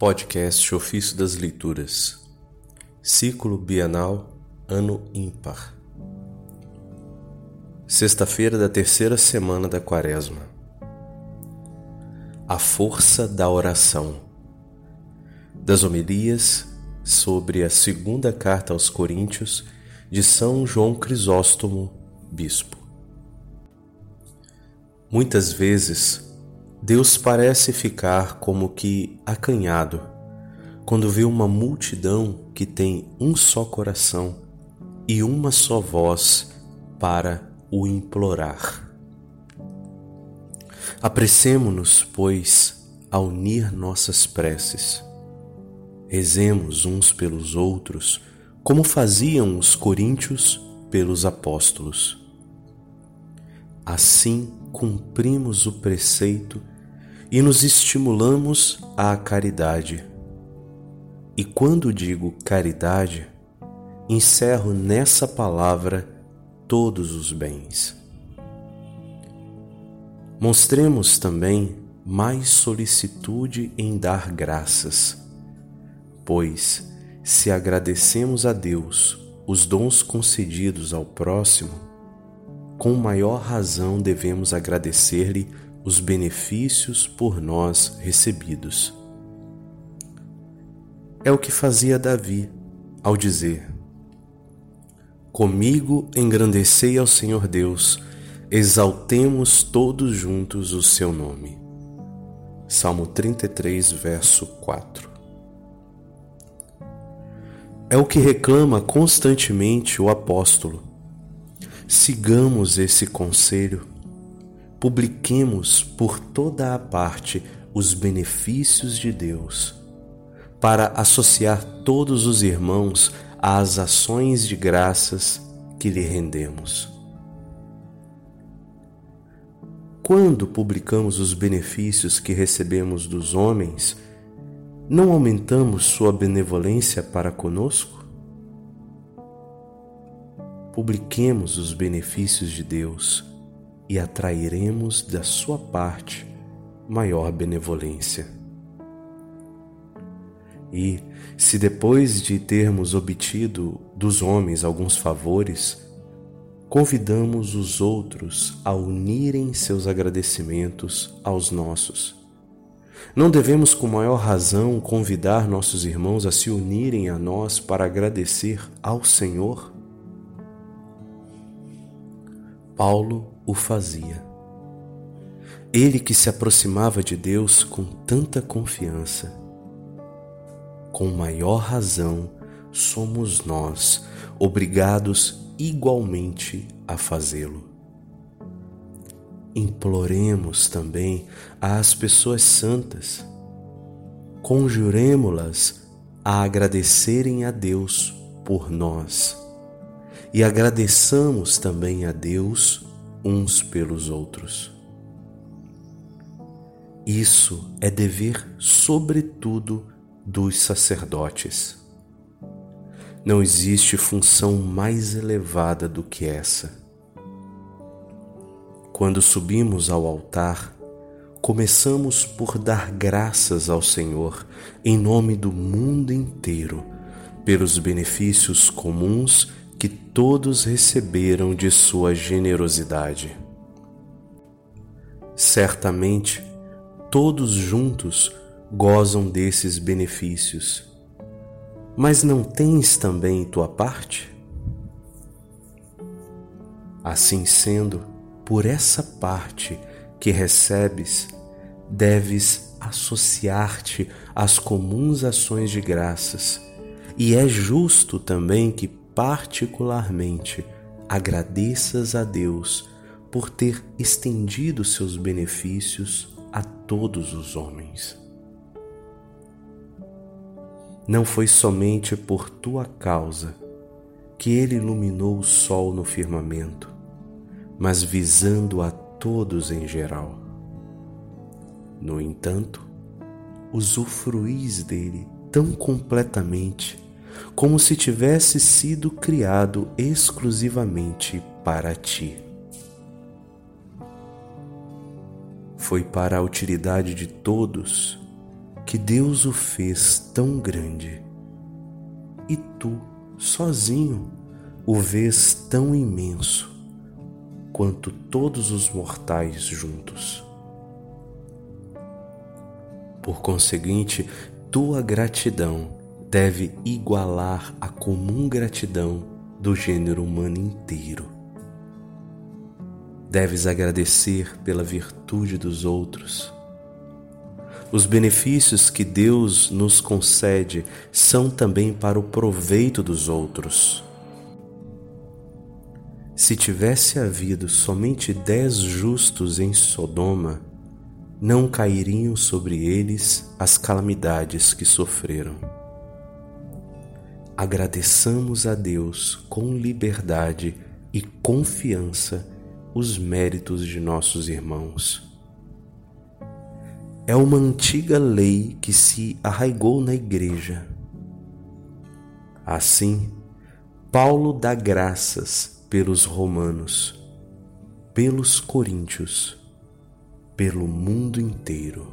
Podcast Ofício das Leituras, Ciclo Bienal, Ano Ímpar. Sexta-feira da terceira semana da Quaresma. A força da oração. Das homilias sobre a segunda carta aos Coríntios de São João Crisóstomo, bispo. Muitas vezes Deus parece ficar como que acanhado quando vê uma multidão que tem um só coração e uma só voz para o implorar. Apressemo-nos, pois, a unir nossas preces. Rezemos uns pelos outros, como faziam os coríntios pelos apóstolos. Assim cumprimos o preceito e nos estimulamos à caridade. E quando digo caridade, encerro nessa palavra todos os bens. Mostremos também mais solicitude em dar graças, pois, se agradecemos a Deus os dons concedidos ao próximo, com maior razão devemos agradecer-lhe os benefícios por nós recebidos. É o que fazia Davi ao dizer: Comigo engrandecei ao Senhor Deus, exaltemos todos juntos o seu nome. Salmo 33, verso 4. É o que reclama constantemente o apóstolo. Sigamos esse conselho publiquemos por toda a parte os benefícios de Deus, para associar todos os irmãos às ações de graças que lhe rendemos. Quando publicamos os benefícios que recebemos dos homens, não aumentamos sua benevolência para conosco? Publiquemos os benefícios de Deus e atrairemos da sua parte maior benevolência. E, se depois de termos obtido dos homens alguns favores, convidamos os outros a unirem seus agradecimentos aos nossos. Não devemos, com maior razão, convidar nossos irmãos a se unirem a nós para agradecer ao Senhor? Paulo o fazia. Ele que se aproximava de Deus com tanta confiança. Com maior razão, somos nós obrigados igualmente a fazê-lo. Imploremos também às pessoas santas, conjuremo-las a agradecerem a Deus por nós e agradeçamos também a Deus uns pelos outros. Isso é dever, sobretudo, dos sacerdotes. Não existe função mais elevada do que essa. Quando subimos ao altar, começamos por dar graças ao Senhor em nome do mundo inteiro pelos benefícios comuns que todos receberam de sua generosidade. Certamente, todos juntos gozam desses benefícios, mas não tens também tua parte? Assim sendo, por essa parte que recebes, deves associar-te às comuns ações de graças, e é justo também que particularmente agradeças a Deus por ter estendido seus benefícios a todos os homens. Não foi somente por tua causa que ele iluminou o sol no firmamento, mas visando a todos em geral. No entanto, usufruís dele tão completamente como se tivesse sido criado exclusivamente para ti. Foi para a utilidade de todos que Deus o fez tão grande e tu, sozinho, o vês tão imenso quanto todos os mortais juntos. Por conseguinte, tua gratidão deve igualar a comum gratidão do gênero humano inteiro. Deves agradecer pela virtude dos outros. Os benefícios que Deus nos concede são também para o proveito dos outros. Se tivesse havido somente dez justos em Sodoma, não cairiam sobre eles as calamidades que sofreram. Agradeçamos a Deus com liberdade e confiança os méritos de nossos irmãos. É uma antiga lei que se arraigou na Igreja. Assim, Paulo dá graças pelos romanos, pelos coríntios, pelo mundo inteiro.